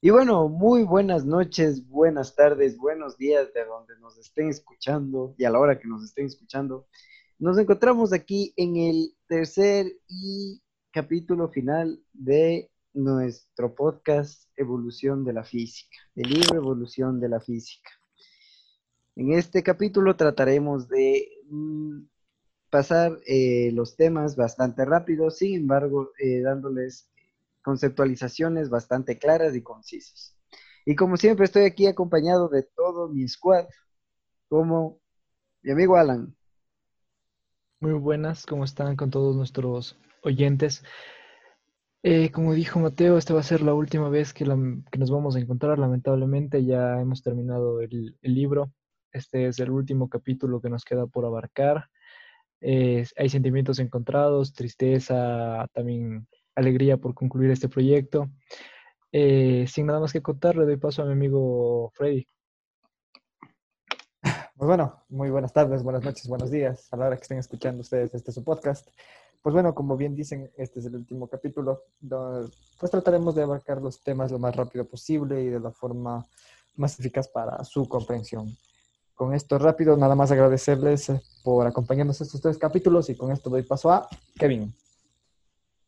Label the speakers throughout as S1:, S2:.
S1: Y bueno, muy buenas noches, buenas tardes, buenos días de donde nos estén escuchando y a la hora que nos estén escuchando. Nos encontramos aquí en el tercer y capítulo final de nuestro podcast Evolución de la Física, el libro Evolución de la Física. En este capítulo trataremos de mm, pasar eh, los temas bastante rápido, sin embargo, eh, dándoles conceptualizaciones bastante claras y concisas. Y como siempre estoy aquí acompañado de todo mi squad, como mi amigo Alan.
S2: Muy buenas, ¿cómo están con todos nuestros oyentes? Eh, como dijo Mateo, esta va a ser la última vez que, nos vamos a encontrar. Lamentablemente ya hemos terminado el, libro. Este es el último capítulo que nos queda por abarcar. hay sentimientos encontrados, tristeza, también alegría por concluir este proyecto. Eh, sin nada más que contar, le doy paso a mi amigo Freddy.
S3: Pues bueno, muy buenas tardes, buenas noches, buenos días a la hora que estén escuchando ustedes este su podcast. Pues bueno, como bien dicen, este es el último capítulo. Pues trataremos de abarcar los temas lo más rápido posible y de la forma más eficaz para su comprensión. Con esto rápido, nada más agradecerles eh, por acompañarnos estos tres capítulos y con esto doy paso a Kevin.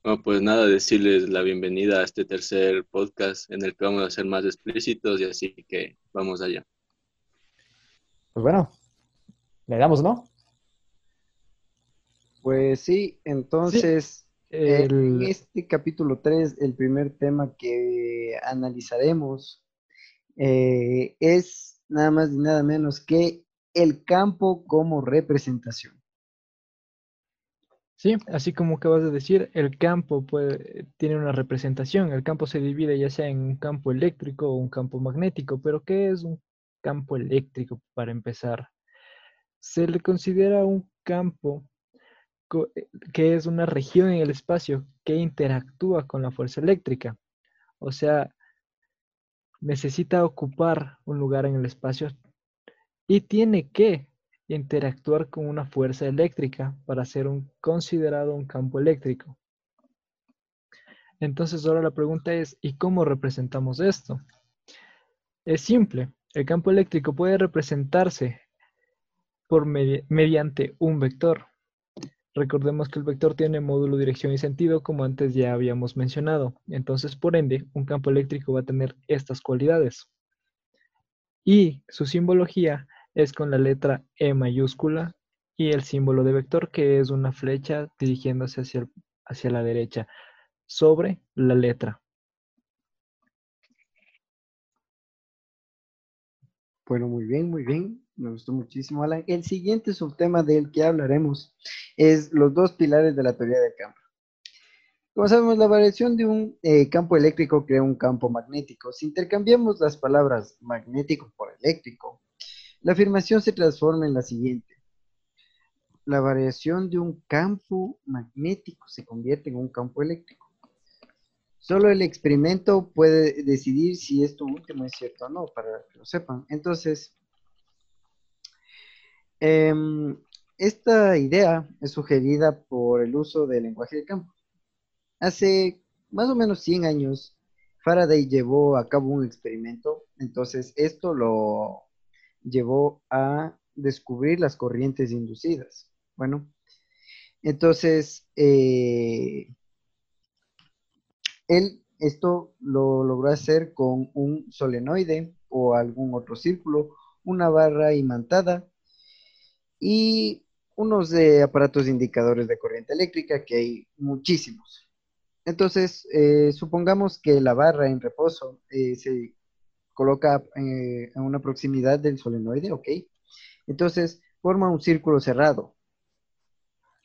S4: Bueno, pues nada, decirles la bienvenida a este tercer podcast en el que vamos a ser más explícitos y así que vamos allá.
S3: Pues bueno, le damos, ¿no?
S1: Pues sí, entonces en este capítulo 3, el primer tema que analizaremos eh, es nada más y nada menos que el campo como representación.
S2: Sí, así como acabas de decir, el campo tiene una representación. El campo se divide ya sea en un campo eléctrico o un campo magnético, pero ¿qué es un campo eléctrico para empezar? Se le considera un campo que es una región en el espacio que interactúa con la fuerza eléctrica. O sea, necesita ocupar un lugar en el espacio y tiene que interactuar con una fuerza eléctrica para ser considerado un campo eléctrico. Entonces ahora la pregunta es, ¿y cómo representamos esto? Es simple, el campo eléctrico puede representarse por mediante un vector. Recordemos que el vector tiene módulo, dirección y sentido, como antes ya habíamos mencionado. Entonces, por ende, un campo eléctrico va a tener estas cualidades. Y su simbología es con la letra E mayúscula y el símbolo de vector que es una flecha dirigiéndose hacia, hacia la derecha sobre la letra.
S1: Bueno, muy bien, muy bien. Me gustó muchísimo, Alan. El siguiente subtema del que hablaremos es los dos pilares de la teoría del campo. Como sabemos, la variación de un eh, campo eléctrico crea un campo magnético. Si intercambiamos las palabras magnético por eléctrico, la afirmación se transforma en la siguiente. La variación de un campo magnético se convierte en un campo eléctrico. Solo el experimento puede decidir si esto último es cierto o no, para que lo sepan. Entonces, em, esta idea es sugerida por el uso del lenguaje de campo. Hace más o menos 100 años, Faraday llevó a cabo un experimento, entonces esto lo llevó a descubrir las corrientes inducidas. Bueno, entonces, eh, él esto lo logró hacer con un solenoide o algún otro círculo, una barra imantada y unos de aparatos indicadores de corriente eléctrica, que hay muchísimos. Entonces, eh, supongamos que la barra en reposo eh, se coloca eh, en una proximidad del solenoide, ¿ok? Entonces forma un círculo cerrado.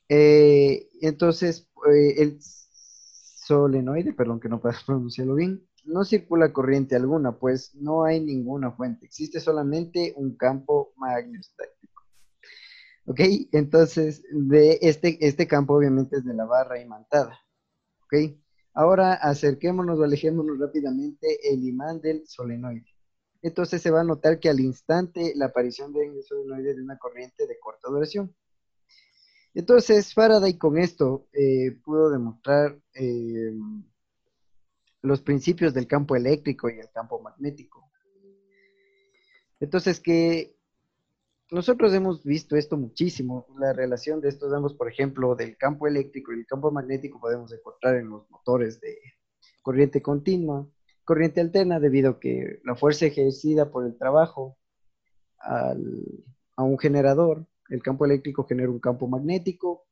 S1: Eh, entonces eh, el solenoide, perdón que no puedo pronunciarlo bien, no circula corriente alguna, pues no hay ninguna fuente, existe solamente un campo magnestático. ¿Ok? Entonces, de este, este campo obviamente es de la barra imantada. ¿Ok? Ahora acerquémonos o alejémonos rápidamente el imán del solenoide. Entonces se va a notar que al instante la aparición del solenoide de una corriente de corta duración. Entonces Faraday con esto eh, pudo demostrar eh, los principios del campo eléctrico y el campo magnético. Entonces, que nosotros hemos visto esto muchísimo, la relación de estos ambos, por ejemplo, del campo eléctrico y el campo magnético podemos encontrar en los motores de corriente continua, corriente alterna, debido a que la fuerza ejercida por el trabajo a un generador, el campo eléctrico genera un campo magnético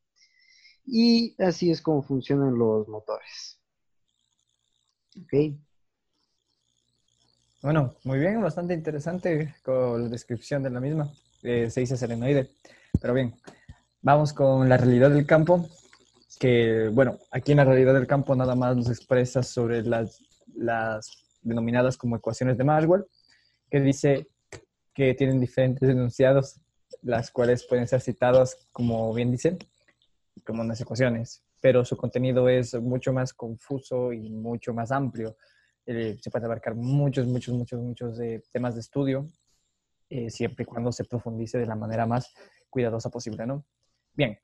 S1: y así es como funcionan los motores. Ok.
S3: Bueno, muy bien, bastante interesante con la descripción de la misma. Eh, se dice serenoide. Pero bien, vamos con la realidad del campo, que bueno, aquí en la realidad del campo nada más nos expresa sobre las, las denominadas como ecuaciones de Maxwell, que dice que tienen diferentes enunciados, las cuales pueden ser citadas, como bien dicen, como unas ecuaciones, pero su contenido es mucho más confuso y mucho más amplio. Eh, se puede abarcar muchos, muchos, muchos, muchos eh, temas de estudio, eh, siempre y cuando se profundice de la manera más cuidadosa posible, ¿no? Bien,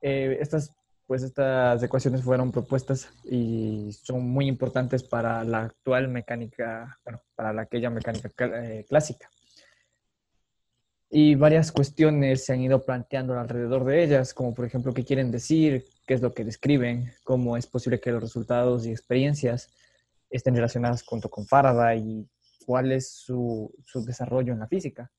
S3: estas, pues estas ecuaciones fueron propuestas y son muy importantes para la actual mecánica, bueno, para aquella mecánica clásica. Y varias cuestiones se han ido planteando alrededor de ellas, como por ejemplo qué quieren decir, qué es lo que describen, cómo es posible que los resultados y experiencias estén relacionadas junto con Faraday cuál es su, su desarrollo en la física.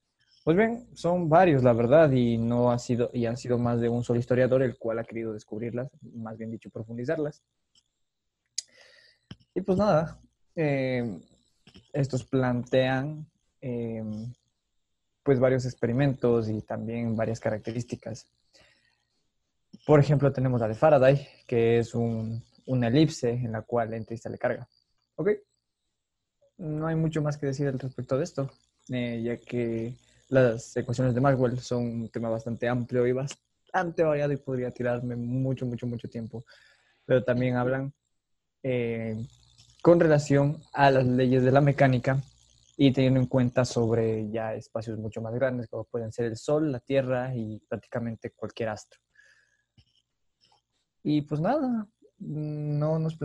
S3: Pues bien, son varios, la verdad, y no ha sido, y han sido más de un solo historiador el cual ha querido descubrirlas, más bien dicho, profundizarlas. Y pues nada, eh, estos plantean eh, pues varios experimentos y también varias características. Por ejemplo, tenemos la de Faraday, que es un, una elipse en la cual entra y sale carga. ¿Ok? No hay mucho más que decir al respecto de esto, eh, ya que las ecuaciones de Maxwell son un tema bastante amplio y bastante variado y podría tirarme mucho, mucho, mucho tiempo. Pero también hablan eh, con relación a las leyes de la mecánica y teniendo en cuenta sobre ya espacios mucho más grandes como pueden ser el Sol, la Tierra y prácticamente cualquier astro. Y pues nada, no nos,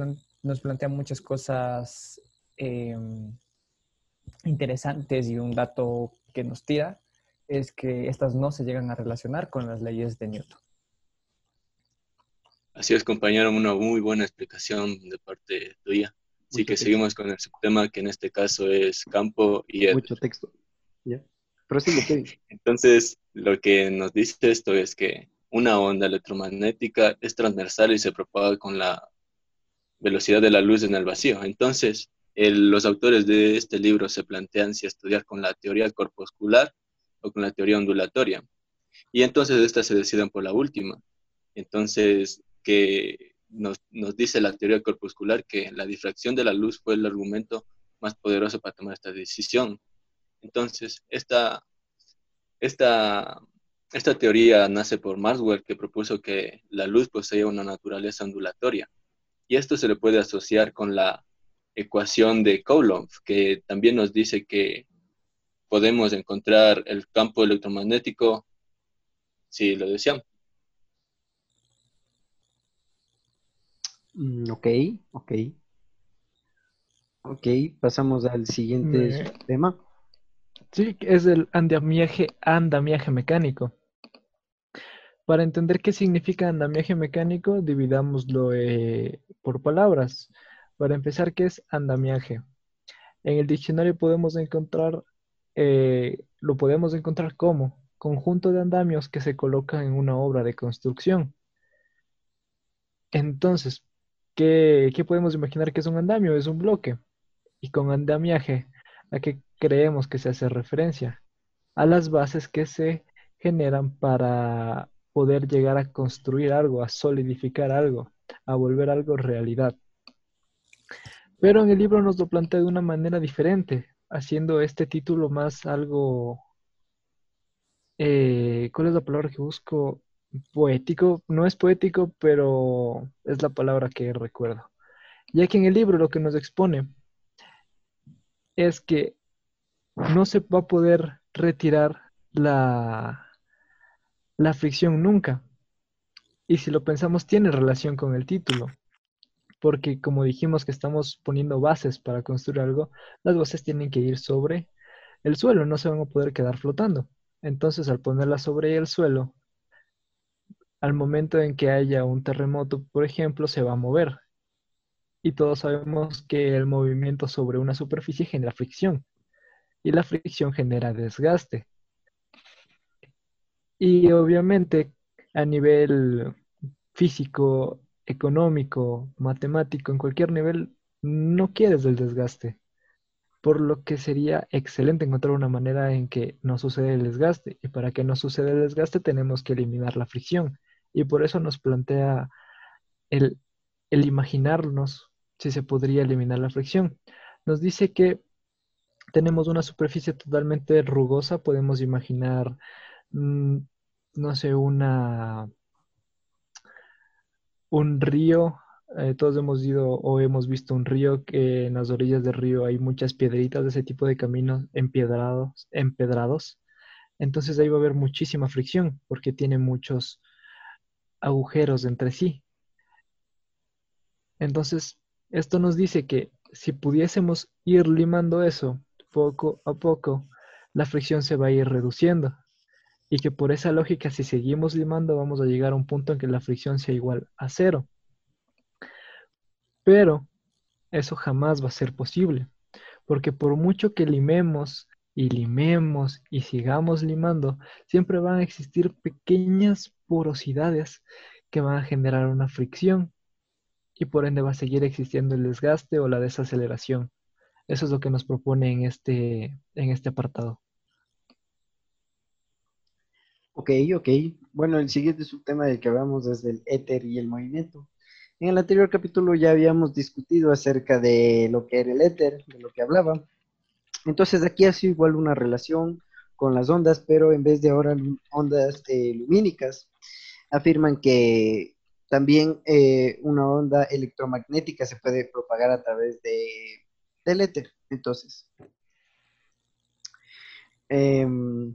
S3: nos plantean muchas cosas em, interesantes y un dato que nos tira es que estas no se llegan a relacionar con las leyes de Newton.
S4: Así es, compañero, una muy buena explicación de parte tuya. Así que seguimos con el subtema que en este caso es campo y...
S1: Mucho texto. ¿Ya? Pero sí,
S4: Entonces, lo que nos dice esto es que una onda electromagnética es transversal y se propaga con la velocidad de la luz en el vacío. Entonces, los autores de este libro se plantean si estudiar con la teoría corpuscular o con la teoría ondulatoria. Y entonces estas se deciden por la última. Entonces, que nos, dice la teoría corpuscular que la difracción de la luz fue el argumento más poderoso para tomar esta decisión. Entonces, esta, esta, esta teoría nace por Maxwell, que propuso que la luz poseía una naturaleza ondulatoria. Y esto se le puede asociar con la ecuación de Coulomb, que también nos dice que podemos encontrar el campo electromagnético si lo deseamos.
S1: Mm, ok, ok. Ok, pasamos al siguiente tema.
S2: Sí, es el andamiaje, andamiaje mecánico. Para entender qué significa andamiaje mecánico, dividámoslo eh, por palabras. Para empezar, ¿qué es andamiaje? En el diccionario podemos encontrar, eh, lo podemos encontrar como conjunto de andamios que se colocan en una obra de construcción. Entonces, ¿Qué, podemos imaginar que es un andamio? Es un bloque. Y con andamiaje, ¿a qué creemos que se hace referencia? A las bases que se generan para poder llegar a construir algo, a solidificar algo, a volver algo realidad. Pero en el libro nos lo plantea de una manera diferente, haciendo este título más algo... Eh, ¿Cuál es la palabra que busco? poético, no es poético, pero es la palabra que recuerdo. Ya que en el libro lo que nos expone es que no se va a poder retirar la, la fricción nunca. Y si lo pensamos, tiene relación con el título. Porque como dijimos que estamos poniendo bases para construir algo, las bases tienen que ir sobre el suelo, no se van a poder quedar flotando. Entonces, al ponerlas sobre el suelo, al momento en que haya un terremoto, por ejemplo, se va a mover. Y todos sabemos que el movimiento sobre una superficie genera fricción. Y la fricción genera desgaste. Y obviamente a nivel físico, económico, matemático, en cualquier nivel, no quieres el desgaste. Por lo que sería excelente encontrar una manera en que no suceda el desgaste. Y para que no suceda el desgaste tenemos que eliminar la fricción. Y por eso nos plantea el, imaginarnos si se podría eliminar la fricción. Nos dice que tenemos una superficie totalmente rugosa, podemos imaginar, mm, no sé, una, un río. Eh, todos hemos ido o hemos visto un río que en las orillas del río hay muchas piedritas de ese tipo de caminos empedrados, empedrados. Entonces ahí va a haber muchísima fricción porque tiene muchos agujeros entre sí. Entonces, esto nos dice que si pudiésemos ir limando eso poco a poco, la fricción se va a ir reduciendo. Y que por esa lógica, si seguimos limando, vamos a llegar a un punto en que la fricción sea igual a cero. Pero eso jamás va a ser posible, porque por mucho que limemos y limemos y sigamos limando, siempre van a existir pequeñas porosidades que van a generar una fricción y por ende va a seguir existiendo el desgaste o la desaceleración. Eso es lo que nos propone en este, en este apartado.
S1: Ok, ok. Bueno, el siguiente subtema del que hablamos es del éter y el movimiento. En el anterior capítulo ya habíamos discutido acerca de lo que era el éter, de lo que hablaba. Entonces aquí ha sido igual una relación con las ondas, pero en vez de ahora ondas eh, lumínicas, afirman que también eh, una onda electromagnética se puede propagar a través de, del éter. Entonces, em,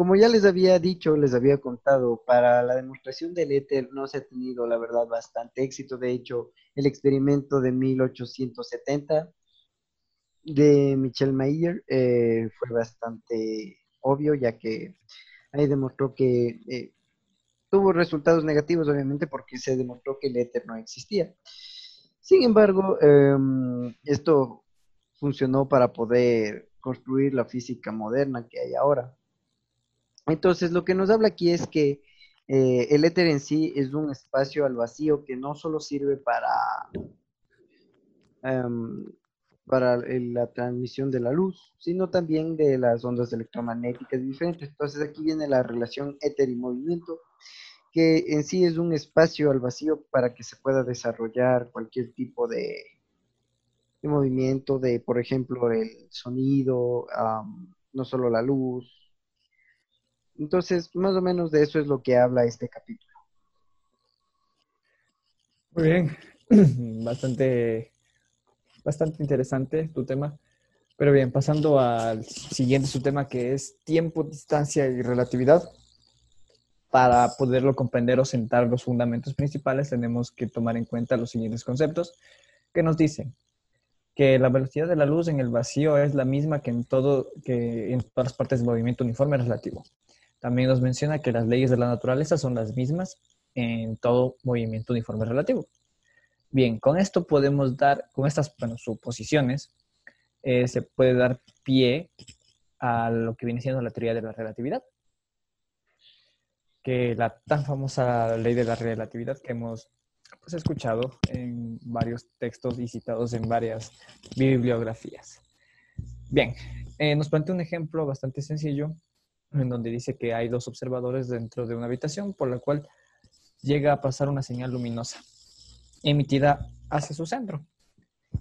S1: como ya les había dicho, les había contado, para la demostración del éter no se ha tenido, la verdad, bastante éxito. De hecho, el experimento de 1870 de Michel Mayer eh, fue bastante obvio, ya que ahí demostró que eh, tuvo resultados negativos, obviamente, porque se demostró que el éter no existía. Sin embargo, em, esto funcionó para poder construir la física moderna que hay ahora. Entonces, lo que nos habla aquí es que eh, el éter en sí es un espacio al vacío que no solo sirve para em, para la transmisión de la luz, sino también de las ondas electromagnéticas diferentes. Entonces aquí viene la relación éter y movimiento, que en sí es un espacio al vacío para que se pueda desarrollar cualquier tipo de, movimiento, de por ejemplo el sonido, no solo la luz. Entonces, más o menos de eso es lo que habla este capítulo.
S3: Muy bien, bastante bastante interesante tu tema. Pero bien, pasando al siguiente su tema que es tiempo, distancia y relatividad. Para poderlo comprender o sentar los fundamentos principales, tenemos que tomar en cuenta los siguientes conceptos que nos dicen que la velocidad de la luz en el vacío es la misma que en, todo, que en todas las partes del movimiento uniforme relativo. También nos menciona que las leyes de la naturaleza son las mismas en todo movimiento uniforme relativo. Bien, con esto podemos dar, con estas suposiciones, eh, se puede dar pie a lo que viene siendo la teoría de la relatividad, que la tan famosa ley de la relatividad que hemos pues, escuchado en varios textos y citados en varias bibliografías. Bien, eh, nos plantea un ejemplo bastante sencillo en donde dice que hay dos observadores dentro de una habitación por la cual llega a pasar una señal luminosa emitida hacia su centro.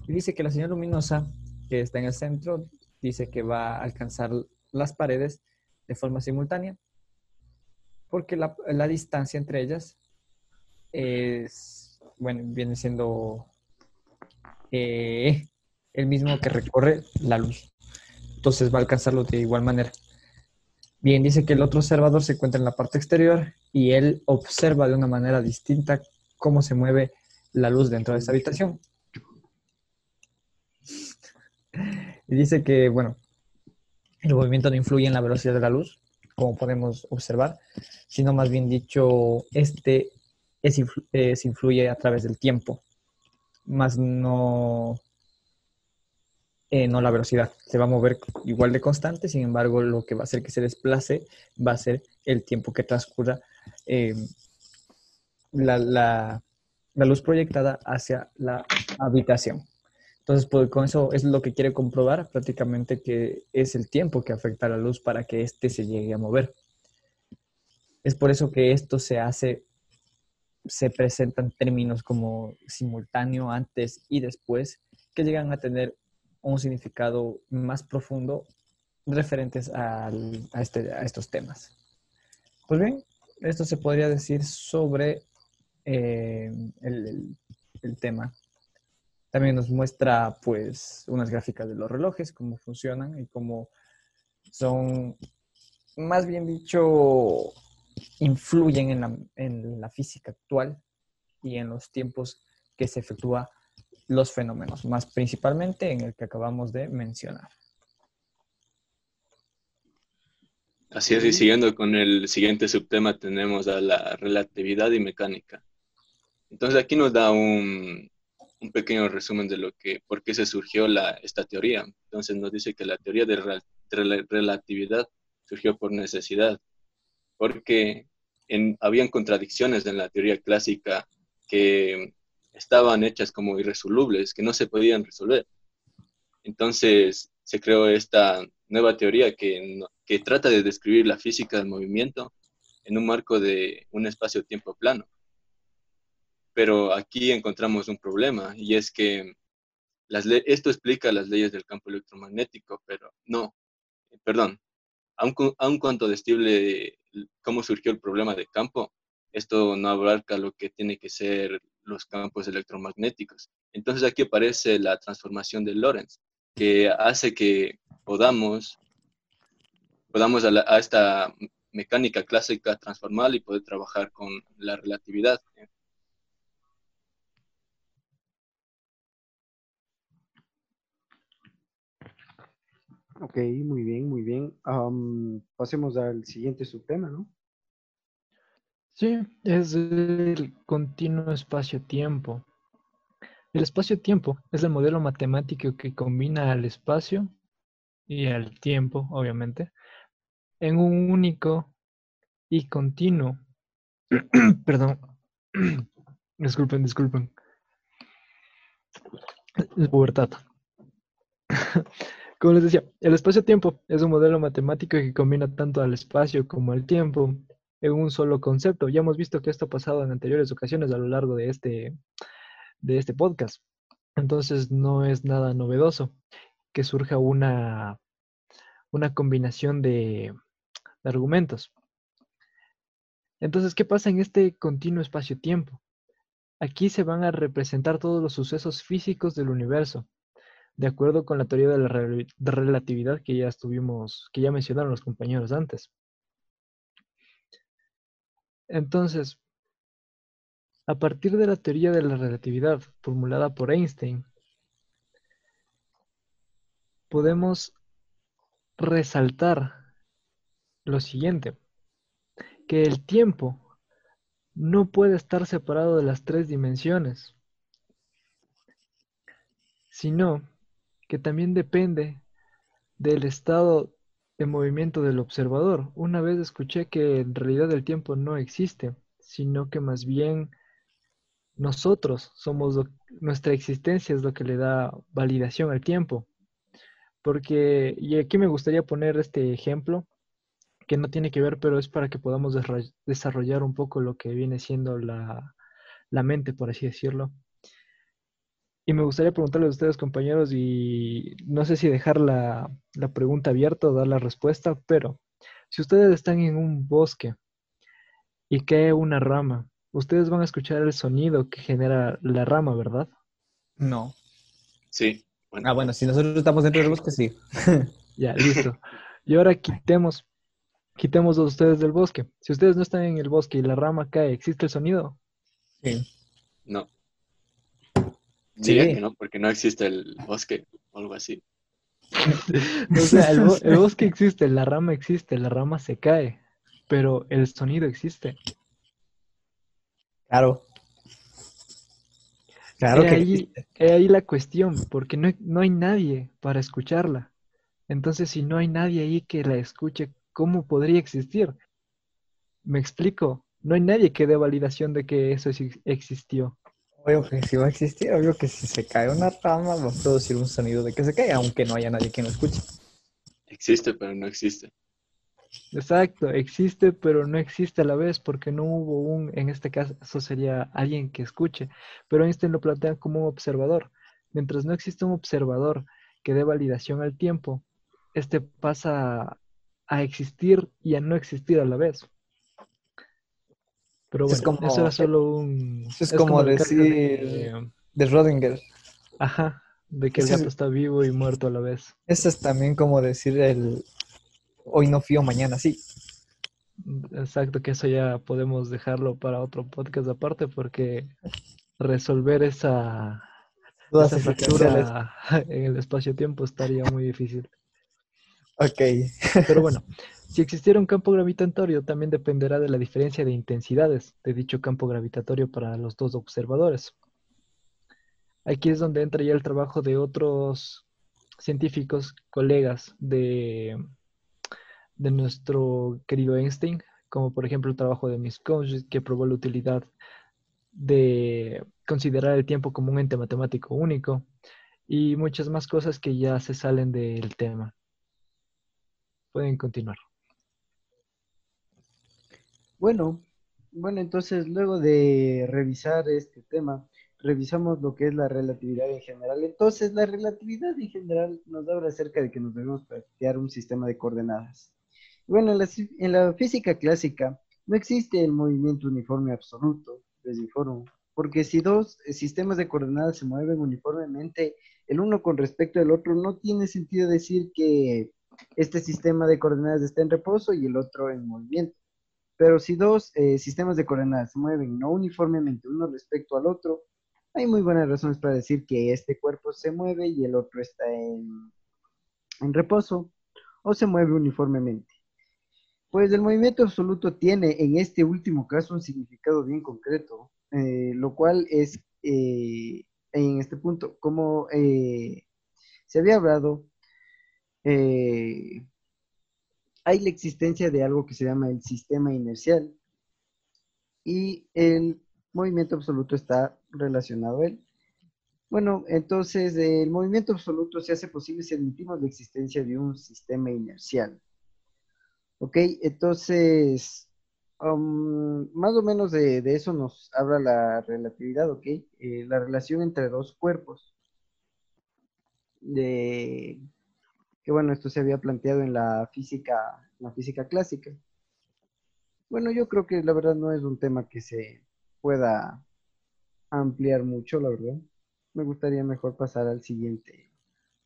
S3: Y dice que la señal luminosa que está en el centro dice que va a alcanzar las paredes de forma simultánea, porque la, distancia entre ellas es, bueno, viene siendo eh, el mismo que recorre la luz. Entonces va a alcanzarlo de igual manera. Bien, dice que el otro observador se encuentra en la parte exterior y él observa de una manera distinta cómo se mueve la luz dentro de esta habitación. Y dice que, bueno, el movimiento no influye en la velocidad de la luz, como podemos observar, sino más bien dicho, este es, influye a través del tiempo, más no, eh, no la velocidad. Se va a mover igual de constante, sin embargo, lo que va a hacer que se desplace va a ser el tiempo que transcurra eh, la, la, luz proyectada hacia la habitación. Entonces, pues, con eso es lo que quiere comprobar prácticamente que es el tiempo que afecta a la luz para que éste se llegue a mover. Es por eso que esto se hace, se presentan términos como simultáneo, antes y después, que llegan a tener un significado más profundo referentes a, este, a estos temas. Pues bien, esto se podría decir sobre eh, el, el tema también nos muestra pues unas gráficas de los relojes, cómo funcionan y cómo son, más bien dicho, influyen en la, en la física actual y en los tiempos que se efectúan los fenómenos, más principalmente en el que acabamos de mencionar.
S4: Así es, y siguiendo con el siguiente subtema tenemos a la relatividad y mecánica. Entonces aquí nos da un, un pequeño resumen de lo que, por qué se surgió la, esta teoría. Entonces nos dice que la teoría de, la relatividad surgió por necesidad, porque en, habían contradicciones en la teoría clásica que estaban hechas como irresolubles, que no se podían resolver. Entonces se creó esta nueva teoría que, que trata de describir la física del movimiento en un marco de un espacio-tiempo plano. Pero aquí encontramos un problema y es que las esto explica las leyes del campo electromagnético, pero no, perdón, aun, aun cuanto destible cómo surgió el problema de campo, esto no abarca lo que tiene que ser los campos electromagnéticos. Entonces aquí aparece la transformación de Lorentz, que hace que podamos, podamos a, a esta mecánica clásica transformar y poder trabajar con la relatividad.
S1: Ok, muy bien, muy bien. pasemos al siguiente subtema, ¿no?
S2: Sí, es el continuo espacio-tiempo. El espacio-tiempo es el modelo matemático que combina al espacio y al tiempo, obviamente, en un único y continuo. Perdón. disculpen, disculpen. Es pubertad. Como les decía, el espacio-tiempo es un modelo matemático que combina tanto al espacio como al tiempo en un solo concepto. Ya hemos visto que esto ha pasado en anteriores ocasiones a lo largo de este, de este podcast. Entonces no es nada novedoso que surja una, una combinación de, de argumentos. Entonces, ¿qué pasa en este continuo espacio-tiempo? Aquí se van a representar todos los sucesos físicos del universo, de acuerdo con la teoría de la relatividad que ya estuvimos, que ya mencionaron los compañeros antes. Entonces, a partir de la teoría de la relatividad formulada por Einstein, podemos resaltar lo siguiente, que el tiempo no puede estar separado de las tres dimensiones, sino que también depende del estado de movimiento del observador. Una vez escuché que en realidad el tiempo no existe, sino que más bien nosotros somos, nuestra existencia es lo que le da validación al tiempo. Porque, y aquí me gustaría poner este ejemplo, que no tiene que ver, pero es para que podamos desarrollar un poco lo que viene siendo la, la mente, por así decirlo. Y me gustaría preguntarles a ustedes, compañeros, y no sé si dejar la, pregunta abierta o dar la respuesta, pero si ustedes están en un bosque y cae una rama, ustedes van a escuchar el sonido que genera la rama, ¿verdad?
S3: No.
S4: Sí.
S3: Ah, bueno, si nosotros estamos dentro del bosque, sí.
S2: ya, listo. Y ahora quitemos, quitemos a ustedes del bosque. Si ustedes no están en el bosque y la rama cae, ¿existe el sonido?
S3: Sí.
S4: No. Diría
S3: Sí.
S4: que no, porque no existe el bosque o algo así.
S2: O sea, el, bo- el bosque existe, la rama existe, la rama se cae, pero el sonido existe.
S3: Claro. Claro
S2: He
S3: que
S2: ahí,
S3: existe.
S2: he ahí la cuestión, porque no hay, no hay nadie para escucharla. Entonces, si no hay nadie ahí que la escuche, ¿cómo podría existir? Me explico. No hay nadie que dé validación de que eso existió.
S3: Obvio que sí va a existir, obvio que si se cae una rama va a producir un sonido de que se cae, aunque no haya nadie que lo escuche.
S4: Existe, pero no existe.
S2: Exacto, existe, pero no existe a la vez porque no hubo un, en este caso sería alguien que escuche, pero Einstein lo plantea como un observador. Mientras no existe un observador que dé validación al tiempo, este pasa a existir y a no existir a la vez. Pero
S3: Es
S2: bueno, eso
S3: como-
S2: era solo un...
S3: es como
S2: caso de-
S3: decir- De Rodinger.
S2: Ajá, de que el
S3: es-
S2: gato está vivo y muerto a la vez.
S3: Eso es también como decir el hoy no fío, mañana sí.
S2: Exacto, que eso ya podemos dejarlo para otro podcast aparte porque resolver esa,
S3: Dudas
S2: esa fractura en el espacio-tiempo estaría muy difícil.
S3: Ok.
S2: Pero bueno, si existiera un campo gravitatorio, también dependerá de la diferencia de intensidades de dicho campo gravitatorio para los dos observadores. Aquí es donde entra ya el trabajo de otros científicos, colegas de, de nuestro querido Einstein, como por ejemplo el trabajo de Miskonjit, que probó la utilidad de considerar el tiempo como un ente matemático único, y muchas más cosas que ya se salen del tema. Pueden continuar.
S1: Bueno, bueno, entonces luego de revisar este tema, revisamos lo que es la relatividad en general. Entonces, la relatividad en general nos habla acerca de que nos debemos plantear un sistema de coordenadas. Bueno, en la, física clásica no existe el movimiento uniforme absoluto, les informo, porque si dos sistemas de coordenadas se mueven uniformemente, el uno con respecto al otro, no tiene sentido decir que este sistema de coordenadas está en reposo y el otro en movimiento. Pero si dos eh, sistemas de coordenadas se mueven no uniformemente uno respecto al otro, hay muy buenas razones para decir que este cuerpo se mueve y el otro está en, reposo o se mueve uniformemente. Pues el movimiento absoluto tiene en este último caso un significado bien concreto, eh, lo cual es eh, en este punto, como eh, se había hablado, hay la existencia de algo que se llama el sistema inercial y el movimiento absoluto está relacionado a él. Bueno, entonces el movimiento absoluto se hace posible si admitimos la existencia de un sistema inercial. Ok, entonces, um, más o menos de, eso nos habla la relatividad, ok, Eh, la relación entre dos cuerpos. De, que bueno, esto se había planteado en la física, en la física clásica. Bueno, yo creo que la verdad no es un tema que se pueda ampliar mucho, la verdad. Me gustaría mejor pasar al siguiente,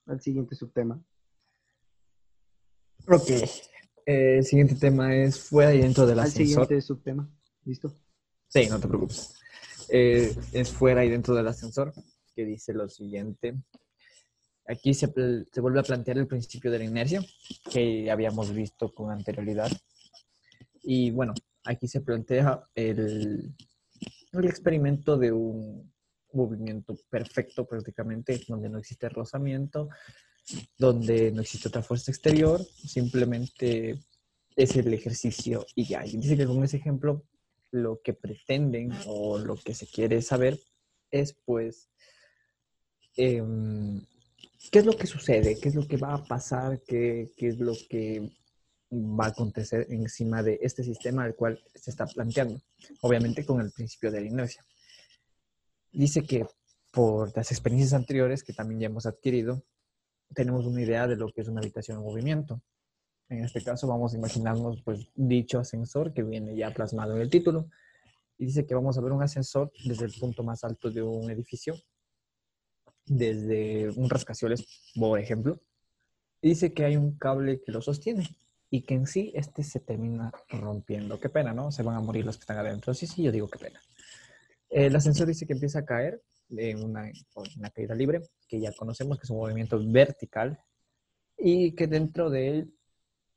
S1: al siguiente subtema.
S3: Ok. Eh, el siguiente tema es fuera y dentro del
S1: Al
S3: ascensor.
S1: siguiente subtema. ¿Listo?
S3: Sí, no te preocupes. Eh, es fuera y dentro del ascensor, que dice lo siguiente. Aquí se, se vuelve a plantear el principio de la inercia, que habíamos visto con anterioridad. Y bueno, aquí se plantea el, el experimento de un movimiento perfecto prácticamente, donde no existe rozamiento, donde no existe otra fuerza exterior, simplemente es el ejercicio y ya. Y dice que con ese ejemplo lo que pretenden o lo que se quiere saber es pues em, qué es lo que sucede, qué es lo que va a pasar, qué, es lo que va a acontecer encima de este sistema al cual se está planteando, obviamente con el principio de la inercia. Dice que por las experiencias anteriores que también ya hemos adquirido, tenemos una idea de lo que es una habitación en movimiento. En este caso vamos a imaginarnos pues dicho ascensor que viene ya plasmado en el título. Y dice que vamos a ver un ascensor desde el punto más alto de un edificio, desde un rascacielos, por ejemplo, dice que hay un cable que lo sostiene y que en sí este se termina rompiendo. Qué pena, ¿no? Se van a morir los que están adentro. Sí, sí, yo digo qué pena. El ascensor dice que empieza a caer en una, una caída libre, que ya conocemos que es un movimiento vertical y que dentro de él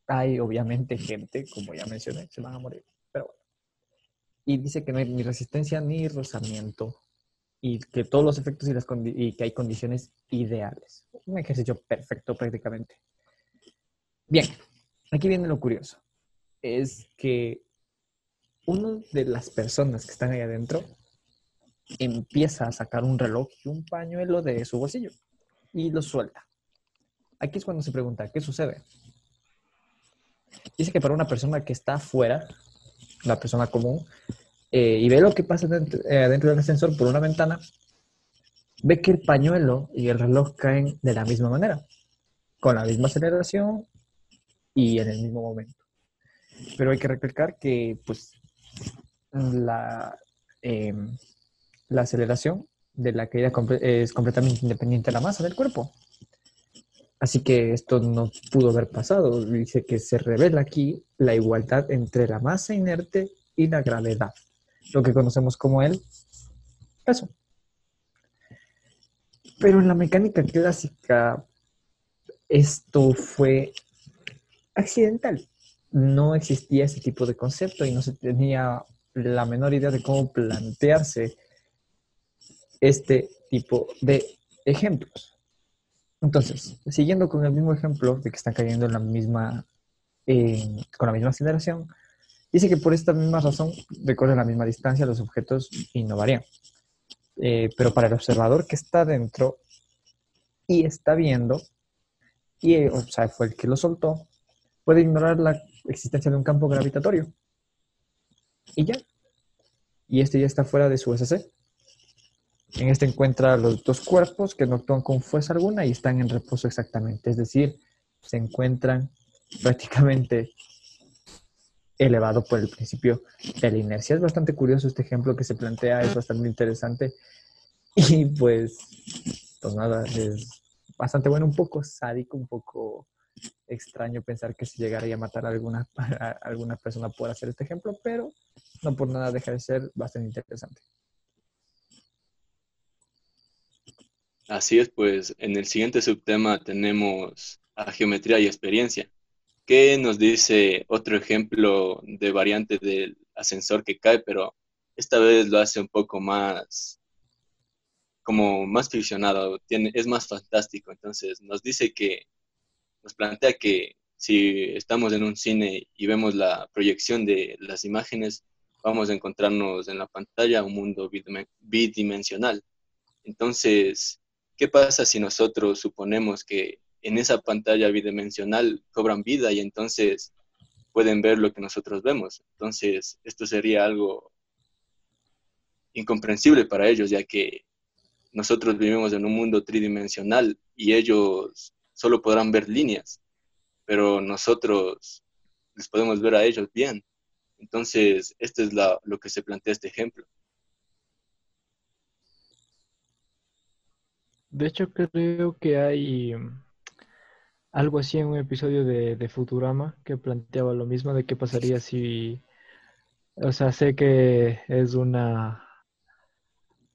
S3: hay obviamente gente, como ya mencioné, se van a morir, pero bueno. Y dice que no hay ni resistencia ni rozamiento y que todos los efectos y, las y que hay condiciones ideales. Un ejercicio perfecto prácticamente. Bien, aquí viene lo curioso. Es que una de las personas que están ahí adentro empieza a sacar un reloj y un pañuelo de su bolsillo y lo suelta. Aquí es cuando se pregunta, ¿qué sucede? Dice que para una persona que está afuera, la persona común, eh, y ve lo que pasa dentro, eh, dentro, del ascensor por una ventana, ve que el pañuelo y el reloj caen de la misma manera, con la misma aceleración y en el mismo momento. Pero hay que recalcar que pues la, em, la aceleración de la caída es completamente independiente de la masa del cuerpo. Así que esto no pudo haber pasado. Dice que se revela aquí la igualdad entre la masa inerte y la gravedad, lo que conocemos como el peso. Pero en la mecánica clásica esto fue accidental. No existía ese tipo de concepto y no se tenía la menor idea de cómo plantearse este tipo de ejemplos. Entonces, siguiendo con el mismo ejemplo de que están cayendo en la misma, con la misma aceleración, dice que por esta misma razón recorren la misma distancia los objetos y no varían. Eh, pero para el observador que está dentro y está viendo, y o sea, fue el que lo soltó, puede ignorar la existencia de un campo gravitatorio. Y ya. Y este ya está fuera de su SC. En este encuentra los dos cuerpos que no actúan con fuerza alguna y están en reposo exactamente. Es decir, se encuentran prácticamente elevado por el principio de la inercia. Es bastante curioso este ejemplo que se plantea, es bastante interesante. Y pues, pues nada, es bastante bueno, un poco sádico, un poco extraño pensar que se llegaría a matar a alguna, alguna persona por hacer este ejemplo, pero no por nada deja de ser bastante interesante.
S4: Así es, pues en el siguiente subtema tenemos a geometría y experiencia. ¿Qué nos dice otro ejemplo de variante del ascensor que cae, pero esta vez lo hace un poco más, como más ficcionado, tiene, es más fantástico. Entonces nos dice que, nos plantea que si estamos en un cine y vemos la proyección de las imágenes, vamos a encontrarnos en la pantalla un mundo bidimensional. Entonces, ¿Qué pasa si nosotros suponemos que en esa pantalla bidimensional cobran vida y entonces pueden ver lo que nosotros vemos? Entonces, esto sería algo incomprensible para ellos, ya que nosotros vivimos en un mundo tridimensional y ellos solo podrán ver líneas, pero nosotros les podemos ver a ellos bien. Entonces, esto es lo que se plantea este ejemplo.
S2: De hecho, creo que hay algo así en un episodio de, Futurama que planteaba lo mismo de qué pasaría si, o sea, sé que es una,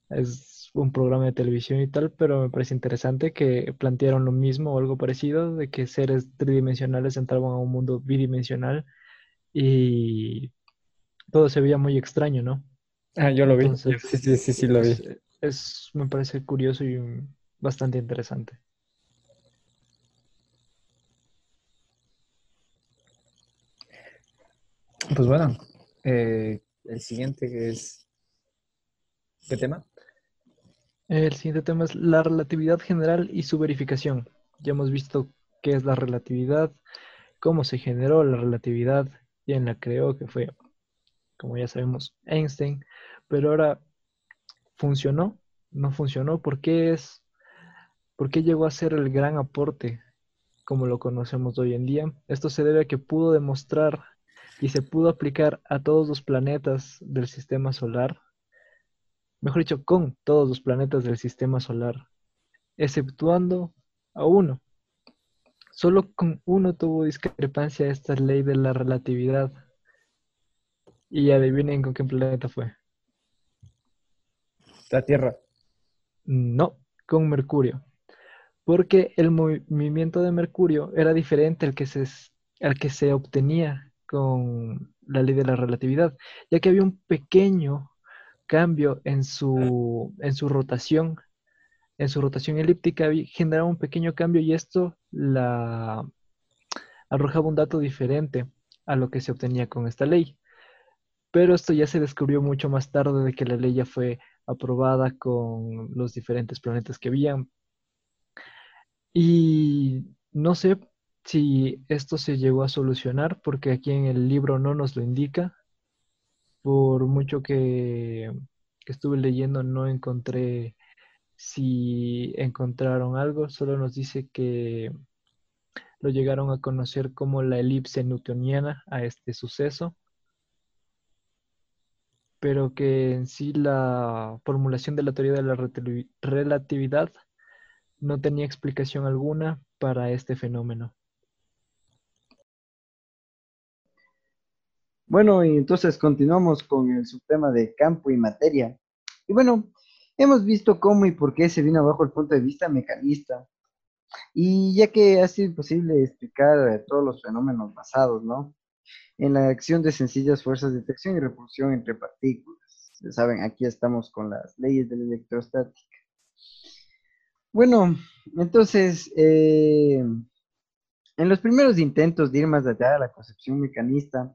S2: es un programa de televisión y tal, pero me parece interesante que plantearon lo mismo o algo parecido, de que seres tridimensionales entraban a un mundo bidimensional y todo se veía muy extraño, ¿no?
S3: Ah, yo lo vi. sí, sí, sí, sí, lo vi.
S2: es, me parece curioso y bastante interesante.
S3: Pues bueno, eh, el siguiente es... ¿Qué tema?
S2: El siguiente tema es la relatividad general y su verificación. Ya hemos visto qué es la relatividad, cómo se generó la relatividad, quién la creó, que fue, como ya sabemos, Einstein. Pero ahora, ¿funcionó? ¿No funcionó? ¿Por qué es ¿Por qué llegó a ser el gran aporte como lo conocemos hoy en día? Esto se debe a que pudo demostrar y se pudo aplicar a todos los planetas del sistema solar, mejor dicho, con todos los planetas del sistema solar, exceptuando a uno. Solo con uno tuvo discrepancia esta ley de la relatividad. Y adivinen con qué planeta fue.
S3: La Tierra.
S2: No, con Mercurio. Porque el movimiento de Mercurio era diferente al que se, al que se obtenía con la ley de la relatividad, ya que había un pequeño cambio en su, en su rotación, en su rotación elíptica, generaba un pequeño cambio y esto la arrojaba un dato diferente a lo que se obtenía con esta ley. Pero esto ya se descubrió mucho más tarde de que la ley ya fue aprobada con los diferentes planetas que habían. Y no sé si esto se llegó a solucionar, porque aquí en el libro no nos lo indica. Por mucho que, estuve leyendo, no encontré si encontraron algo, solo nos dice que lo llegaron a conocer como la elipse newtoniana a este suceso, pero que en sí la formulación de la teoría de la relatividad no tenía explicación alguna para este fenómeno.
S1: Bueno, y entonces continuamos con el subtema de campo y materia. Y bueno, hemos visto cómo y por qué se vino abajo el punto de vista mecanista, y ya que ha sido imposible explicar todos los fenómenos basados, ¿no? En la acción de sencillas fuerzas de tracción y repulsión entre partículas. Ya saben, aquí estamos con las leyes de la electrostática. Bueno, entonces, eh, en los primeros intentos de ir más allá de la concepción mecanista,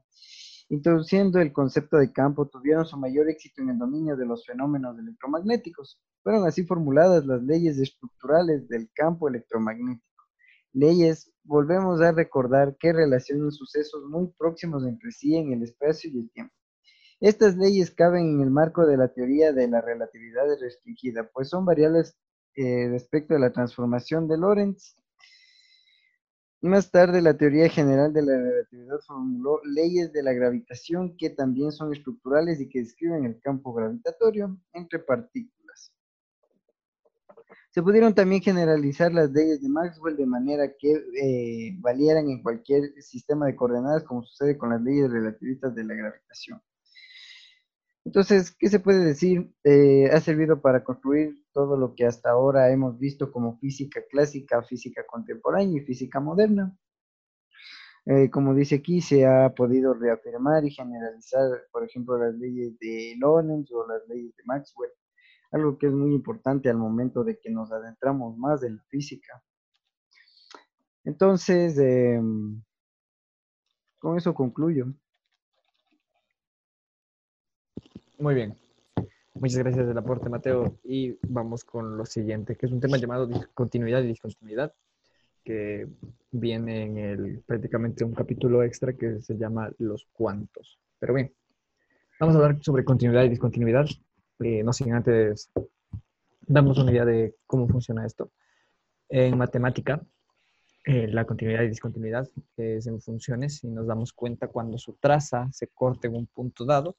S1: introduciendo el concepto de campo, tuvieron su mayor éxito en el dominio de los fenómenos electromagnéticos. Fueron así formuladas las leyes estructurales del campo electromagnético. Leyes, volvemos a recordar que relacionan sucesos muy próximos entre sí en el espacio y el tiempo. Estas leyes caben en el marco de la teoría de la relatividad restringida, pues son variables eh, respecto a la transformación de Lorentz más tarde, la teoría general de la relatividad formuló leyes de la gravitación que también son estructurales y que describen el campo gravitatorio entre partículas. Se pudieron también generalizar las leyes de Maxwell de manera que eh, valieran en cualquier sistema de coordenadas, como sucede con las leyes relativistas de la gravitación. Entonces, ¿qué se puede decir? Eh, ha servido para construir todo lo que hasta ahora hemos visto como física clásica, física contemporánea y física moderna. Eh, como dice aquí, se ha podido reafirmar y generalizar, por ejemplo, las leyes de Lorentz o las leyes de Maxwell, algo que es muy importante al momento de que nos adentramos más en la física. Entonces, em, con eso concluyo.
S3: Muy bien. Muchas gracias del aporte, Mateo. Y vamos con lo siguiente, que es un tema llamado continuidad y discontinuidad, que viene en el prácticamente un capítulo extra que se llama Los cuantos. Pero bien, vamos a hablar sobre continuidad y discontinuidad. Eh, no sin antes darnos una idea de cómo funciona esto. En matemática, eh, la continuidad y discontinuidad es en funciones y nos damos cuenta cuando su traza se corta en un punto dado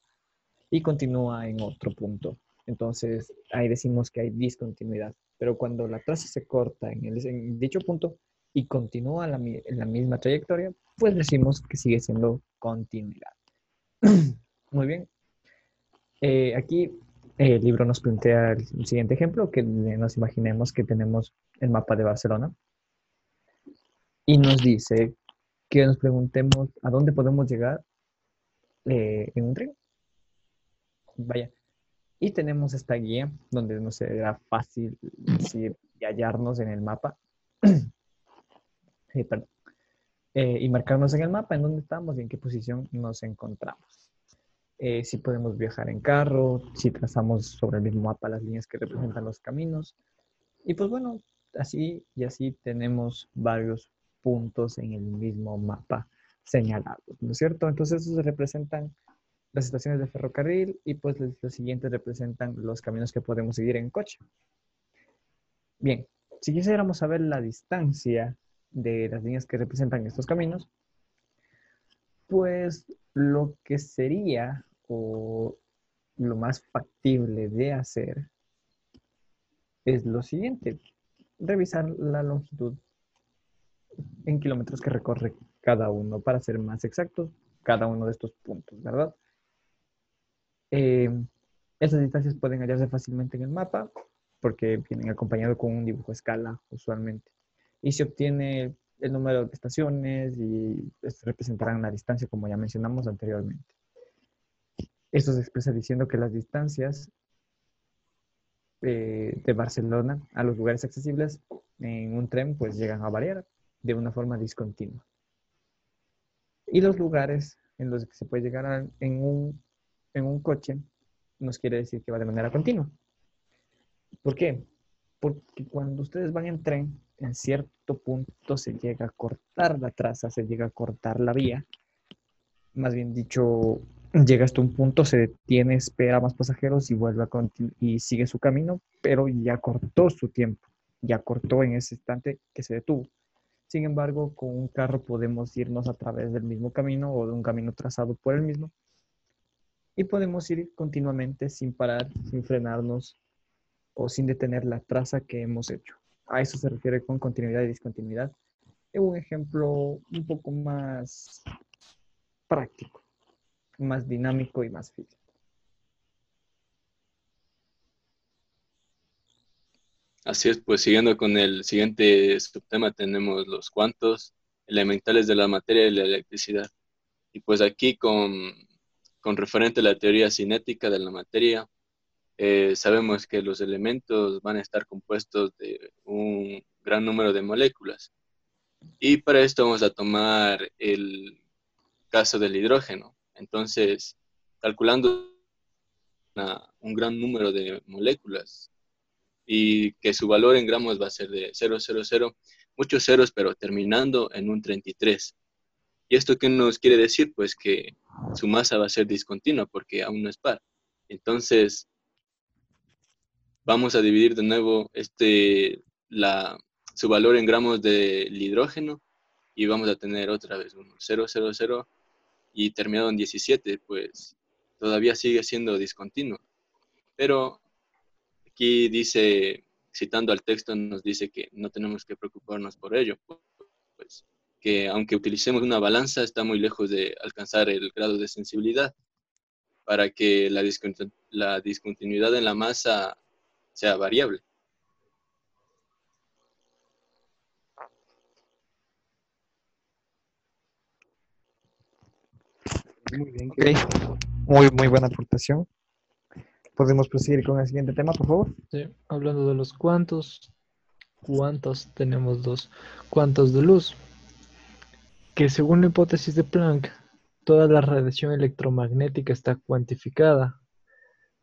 S3: y continúa en otro punto. Entonces, ahí decimos que hay discontinuidad. Pero cuando la traza se corta en, dicho punto y continúa en la misma trayectoria, pues decimos que sigue siendo continuidad. Muy bien. Eh, aquí el libro nos plantea el siguiente ejemplo, que nos imaginemos que tenemos el mapa de Barcelona y nos dice que nos preguntemos a dónde podemos llegar eh, en un tren. Vaya. Y tenemos esta guía donde nos será fácil decir y hallarnos en el mapa. Eh, y marcarnos en el mapa en dónde estamos y en qué posición nos encontramos. Eh, si podemos viajar en carro, si trazamos sobre el mismo mapa las líneas que representan los caminos. Y pues bueno, así y así tenemos varios puntos en el mismo mapa señalados, ¿no es cierto? Entonces esos representan las estaciones de ferrocarril y pues los siguientes representan los caminos que podemos seguir en coche. Bien, si quisiéramos saber la distancia de las líneas que representan estos caminos, pues lo que sería o lo más factible de hacer es lo siguiente, revisar la longitud en kilómetros que recorre cada uno para ser más exactos, cada uno de estos puntos, ¿verdad? Eh, esas distancias pueden hallarse fácilmente en el mapa porque vienen acompañados con un dibujo a escala usualmente. Y se obtiene el número de estaciones y representarán la distancia como ya mencionamos anteriormente. Esto se expresa diciendo que las distancias eh, de Barcelona a los lugares accesibles en un tren pues llegan a variar de una forma discontinua. Y los lugares en los que se puede llegar en, un, en un coche nos quiere decir que va de manera continua. ¿Por qué? Porque cuando ustedes van en tren, en cierto punto se llega a cortar la traza, se llega a cortar la vía. Más bien dicho, llega hasta un punto, se detiene, espera más pasajeros y vuelve a y sigue su camino, pero ya cortó su tiempo, ya cortó en ese instante que se detuvo. Sin embargo, con un carro podemos irnos a través del mismo camino o de un camino trazado por el mismo y podemos ir continuamente sin parar, sin frenarnos o sin detener la traza que hemos hecho. A eso se refiere con continuidad y discontinuidad. Es un ejemplo un poco más práctico, más dinámico y más físico.
S4: Así es, pues siguiendo con el siguiente subtema tenemos los cuantos elementales de la materia y la electricidad. Y pues aquí con, con referente a la teoría cinética de la materia, eh, sabemos que los elementos van a estar compuestos de un gran número de moléculas. Y para esto vamos a tomar el caso del hidrógeno. Entonces, calculando un gran número de moléculas, y que su valor en gramos va a ser de 000, muchos ceros, pero terminando en un 33. ¿Y esto qué nos quiere decir? Pues que su masa va a ser discontinua porque aún no es par. Entonces, vamos a dividir de nuevo este, su valor en gramos del hidrógeno y vamos a tener otra vez un 000 y terminado en 17, pues todavía sigue siendo discontinuo. Pero aquí dice, citando al texto, nos dice que no tenemos que preocuparnos por ello, pues que aunque utilicemos una balanza, está muy lejos de alcanzar el grado de sensibilidad para que la, la discontinuidad en la masa sea variable.
S3: Muy bien, muy, muy buena aportación. Podemos proseguir con el siguiente tema, por favor.
S2: Sí, hablando de los cuantos, ¿cuántos tenemos dos cuantos de luz? Que según la hipótesis de Planck, toda la radiación electromagnética está cuantificada,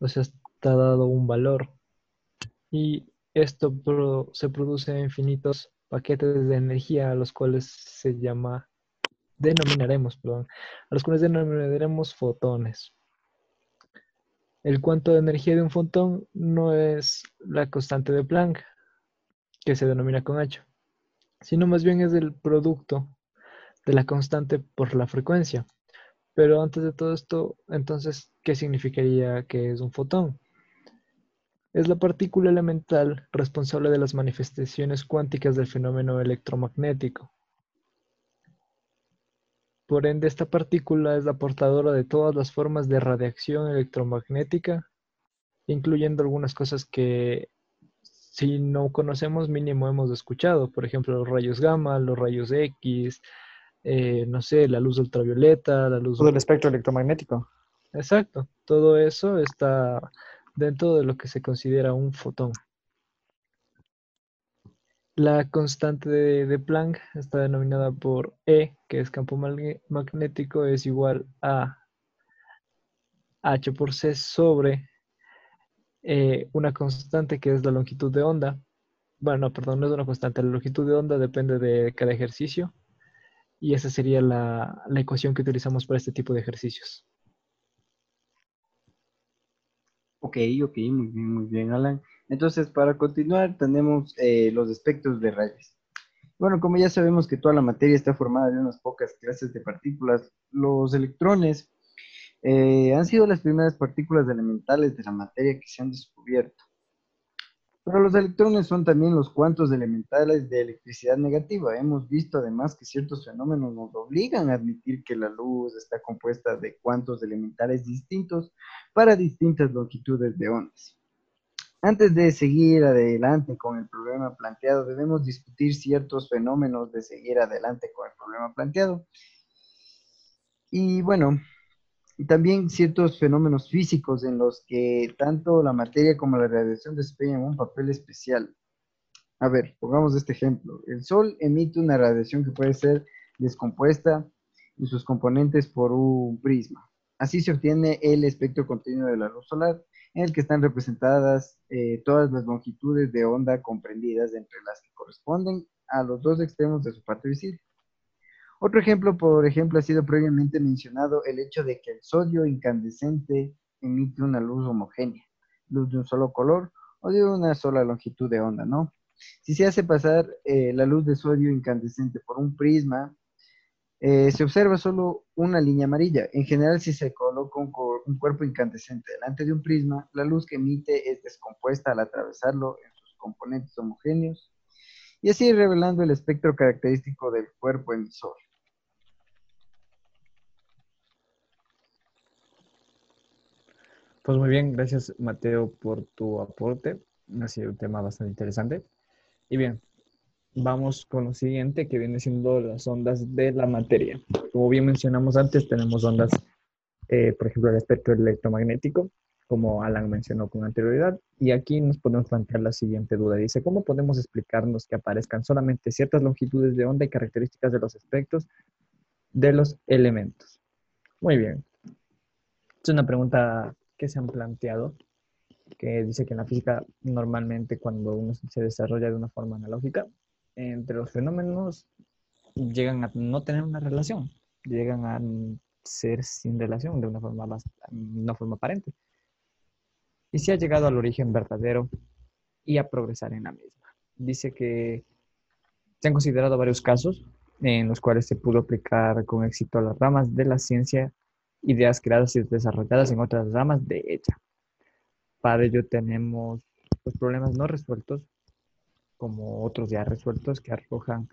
S2: o sea, está dado un valor. Y esto se produce en infinitos paquetes de energía a los cuales se llama, denominaremos, perdón, a los cuales denominaremos fotones. El cuanto de energía de un fotón no es la constante de Planck, que se denomina con H, sino más bien es el producto de la constante por la frecuencia. Pero antes de todo esto, entonces, ¿qué significaría que es un fotón? Es la partícula elemental responsable de las manifestaciones cuánticas del fenómeno electromagnético. Por ende, esta partícula es la portadora de todas las formas de radiación electromagnética, incluyendo algunas cosas que si no conocemos mínimo hemos escuchado, por ejemplo, los rayos gamma, los rayos X, eh, no sé, la luz ultravioleta, la luz...
S3: Todo el espectro electromagnético.
S2: Exacto, todo eso está dentro de lo que se considera un fotón. La constante de, Planck está denominada por E, que es campo magnético, es igual a H por C sobre eh, una constante que es la longitud de onda. Bueno, perdón, no es una constante, la longitud de onda depende de cada ejercicio y esa sería la, la ecuación que utilizamos para este tipo de ejercicios.
S1: Ok, ok, muy bien, muy bien, Alan. Entonces, para continuar, tenemos eh, los espectros de rayos. Bueno, como ya sabemos que toda la materia está formada de unas pocas clases de partículas, los electrones eh, han sido las primeras partículas elementales de la materia que se han descubierto. Pero los electrones son también los cuantos elementales de electricidad negativa. Hemos visto además que ciertos fenómenos nos obligan a admitir que la luz está compuesta de cuantos elementales distintos para distintas longitudes de ondas. Antes de seguir adelante con el problema planteado, debemos discutir ciertos fenómenos de seguir adelante con el problema planteado. Y bueno, también ciertos fenómenos físicos en los que tanto la materia como la radiación desempeñan un papel especial. A ver, pongamos este ejemplo. El Sol emite una radiación que puede ser descompuesta en sus componentes por un prisma. Así se obtiene el espectro continuo de la luz solar en el que están representadas eh, todas las longitudes de onda comprendidas entre las que corresponden a los dos extremos de su parte visible. Otro ejemplo, por ejemplo, ha sido previamente mencionado el hecho de que el sodio incandescente emite una luz homogénea, luz de un solo color o de una sola longitud de onda, ¿no? Si se hace pasar eh, la luz de sodio incandescente por un prisma, eh, se observa solo una línea amarilla. En general, si se coloca un, un, cuerpo incandescente delante de un prisma, la luz que emite es descompuesta al atravesarlo en sus componentes homogéneos y así revelando el espectro característico del cuerpo emisor.
S3: Pues muy bien, gracias Mateo por tu aporte. Ha sido un tema bastante interesante. Y bien, vamos con lo siguiente, que viene siendo las ondas de la materia. Como bien mencionamos antes, tenemos ondas, eh, por ejemplo, el espectro electromagnético, como Alan mencionó con anterioridad. Y aquí nos podemos plantear la siguiente duda. Dice, ¿cómo podemos explicarnos que aparezcan solamente ciertas longitudes de onda y características de los espectros de los elementos? Muy bien. Es una pregunta que se han planteado, que dice que en la física normalmente cuando uno se desarrolla de una forma analógica, entre los fenómenos llegan a no tener una relación, llegan a ser sin relación de una forma, una forma aparente. Y se ha llegado al origen verdadero y a progresar en la misma. Dice que se han considerado varios casos en los cuales se pudo aplicar con éxito a las ramas de la ciencia ideas creadas y desarrolladas en otras ramas de ella. Para ello tenemos los pues, problemas no resueltos como otros ya resueltos que arrojan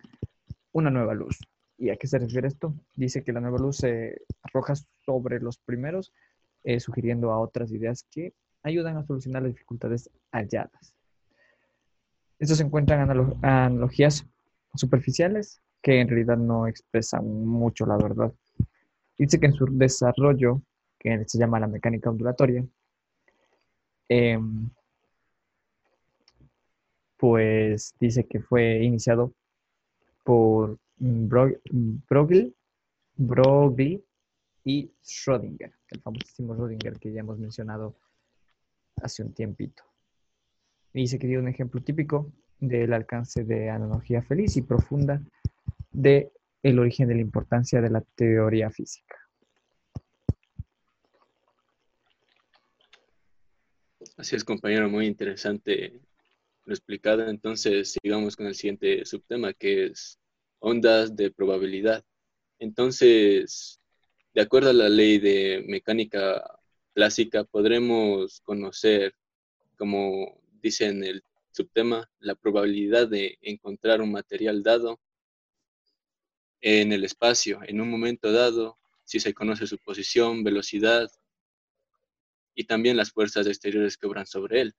S3: una nueva luz. ¿Y a qué se refiere esto? Dice que la nueva luz se arroja sobre los primeros, eh, sugiriendo a otras ideas que ayudan a solucionar las dificultades halladas. Estos se encuentran analogías superficiales que en realidad no expresan mucho la verdad. Dice que en su desarrollo, que se llama la mecánica ondulatoria, em, pues dice que fue iniciado por Broglie, y Schrödinger, el famosísimo Schrödinger que ya hemos mencionado hace un tiempito. Dice que dio un ejemplo típico del alcance de analogía feliz y profunda de el origen de la importancia de la teoría física.
S4: Así es, compañero, muy interesante lo explicado. Entonces, sigamos con el siguiente subtema, que es ondas de probabilidad. Entonces, de acuerdo a la ley de mecánica clásica, podremos conocer, como dice en el subtema, la probabilidad de encontrar un material dado en el espacio, en un momento dado, si se conoce su posición, velocidad y también las fuerzas exteriores que obran sobre él.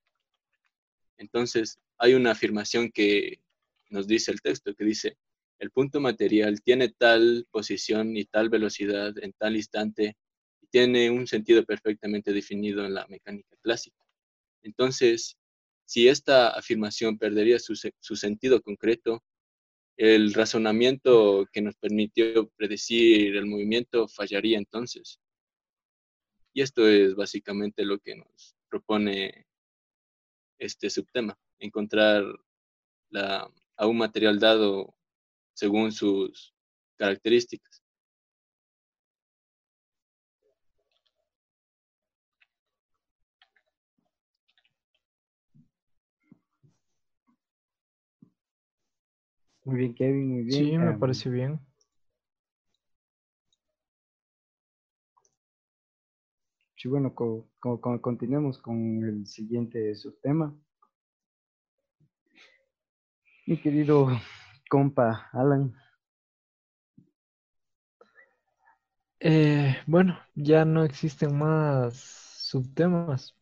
S4: Entonces, hay una afirmación que nos dice el texto, que dice, el punto material tiene tal posición y tal velocidad en tal instante y tiene un sentido perfectamente definido en la mecánica clásica. Entonces, si esta afirmación perdería su, su sentido concreto, el razonamiento que nos permitió predecir el movimiento fallaría entonces. Y esto es básicamente lo que nos propone este subtema, encontrar a un material dado según sus características.
S1: Muy bien, Kevin, muy bien.
S2: Sí, me parece bien.
S1: Sí, bueno, continuemos con el siguiente subtema. Mi querido compa Alan.
S2: Eh, bueno, ya no existen más subtemas.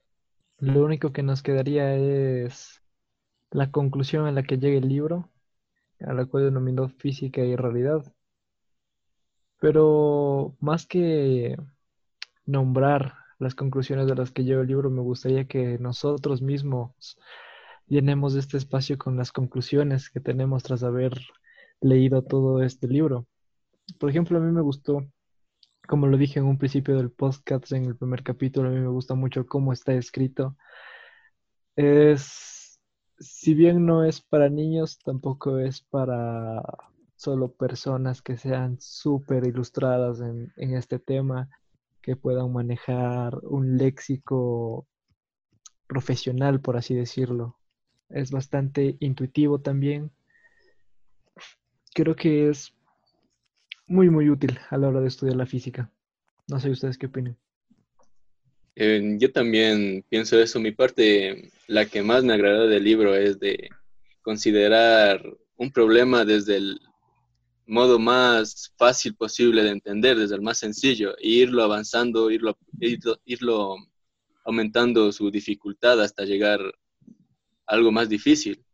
S2: Lo único que nos quedaría es la conclusión a la que llega el libro, a la cual denominó física y realidad. Pero más que nombrar las conclusiones de las que lleva el libro, me gustaría que nosotros mismos llenemos este espacio con las conclusiones que tenemos tras haber leído todo este libro. Por ejemplo, a mí me gustó, como lo dije en un principio del podcast, en el primer capítulo, a mí me gusta mucho cómo está escrito. Es, si bien no es para niños, tampoco es para solo personas que sean súper ilustradas en, en este tema, que puedan manejar un léxico profesional, por así decirlo. Es bastante intuitivo también. Creo que es muy, muy útil a la hora de estudiar la física. No sé ustedes qué opinan.
S4: Eh, yo también pienso eso. Mi parte, la que más me agrada del libro es de considerar un problema desde el modo más fácil posible de entender, desde el más sencillo, e irlo avanzando, irlo, irlo, aumentando su dificultad hasta llegar a algo más difícil.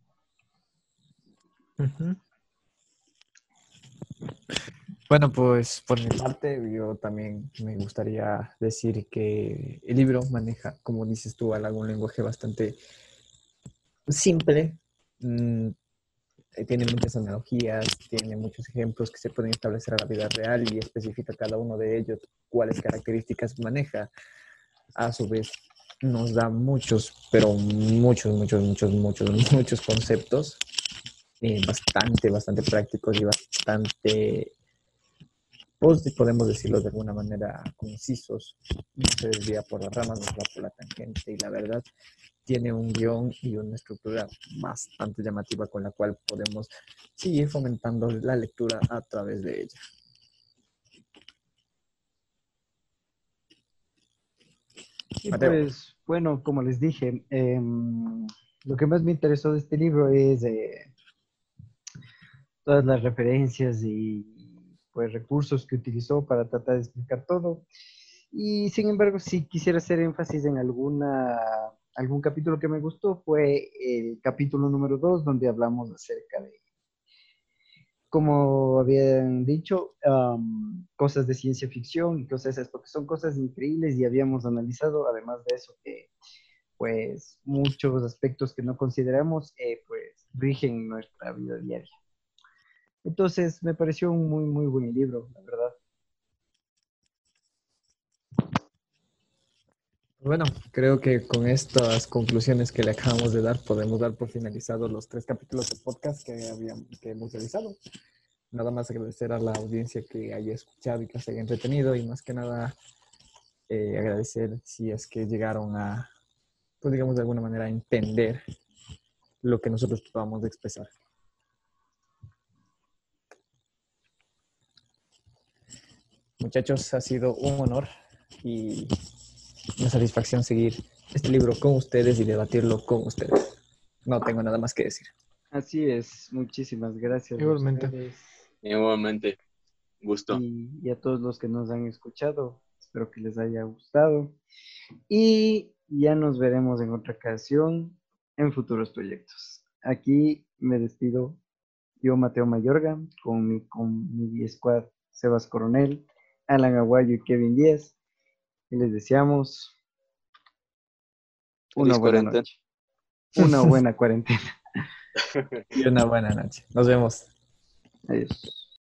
S3: Bueno, pues por mi parte, yo también me gustaría decir que el libro maneja, como dices tú, algún lenguaje bastante simple. Mm, eh, tiene muchas analogías, tiene muchos ejemplos que se pueden establecer a la vida real y especifica cada uno de ellos cuáles características maneja. A su vez, nos da muchos, pero muchos, muchos, muchos, muchos, muchos conceptos eh, bastante, bastante prácticos y bastante pues, podemos decirlo de alguna manera, concisos, no se desvía por las ramas, no se va por la tangente y la verdad tiene un guion y una estructura bastante llamativa con la cual podemos seguir fomentando la lectura a través de ella.
S1: pues bueno, como les dije, em, lo que más me interesó de este libro es eh, todas las referencias y pues, recursos que utilizó para tratar de explicar todo. Y sin embargo, si quisiera hacer énfasis en alguna, algún capítulo que me gustó, fue el capítulo número 2, donde hablamos acerca de, como habían dicho, cosas de ciencia ficción y cosas esas, porque son cosas increíbles y habíamos analizado, además de eso, que pues muchos aspectos que no consideramos, eh, pues rigen nuestra vida diaria. Entonces, me pareció un muy, muy buen libro, la verdad.
S3: Bueno, creo que con estas conclusiones que le acabamos de dar, podemos dar por finalizados los tres capítulos de podcast que, habíamos, que hemos realizado. Nada más agradecer a la audiencia que haya escuchado y que se haya entretenido y más que nada eh, agradecer si es que llegaron a, pues digamos de alguna manera, entender lo que nosotros acabamos de expresar. Muchachos, ha sido un honor y una satisfacción seguir este libro con ustedes y debatirlo con ustedes. No tengo nada más que decir.
S1: Así es, muchísimas gracias.
S2: Igualmente.
S4: Igualmente, gusto.
S1: Y, a todos los que nos han escuchado, espero que les haya gustado. Y ya nos veremos en otra ocasión en futuros proyectos. Aquí me despido yo, Mateo Mayorga, con mi, con mi squad Sebas Coronel, Alan Aguayo y Kevin Díaz. Y les deseamos una buena noche. Una buena cuarentena.
S3: y una buena noche. Nos vemos.
S1: Adiós.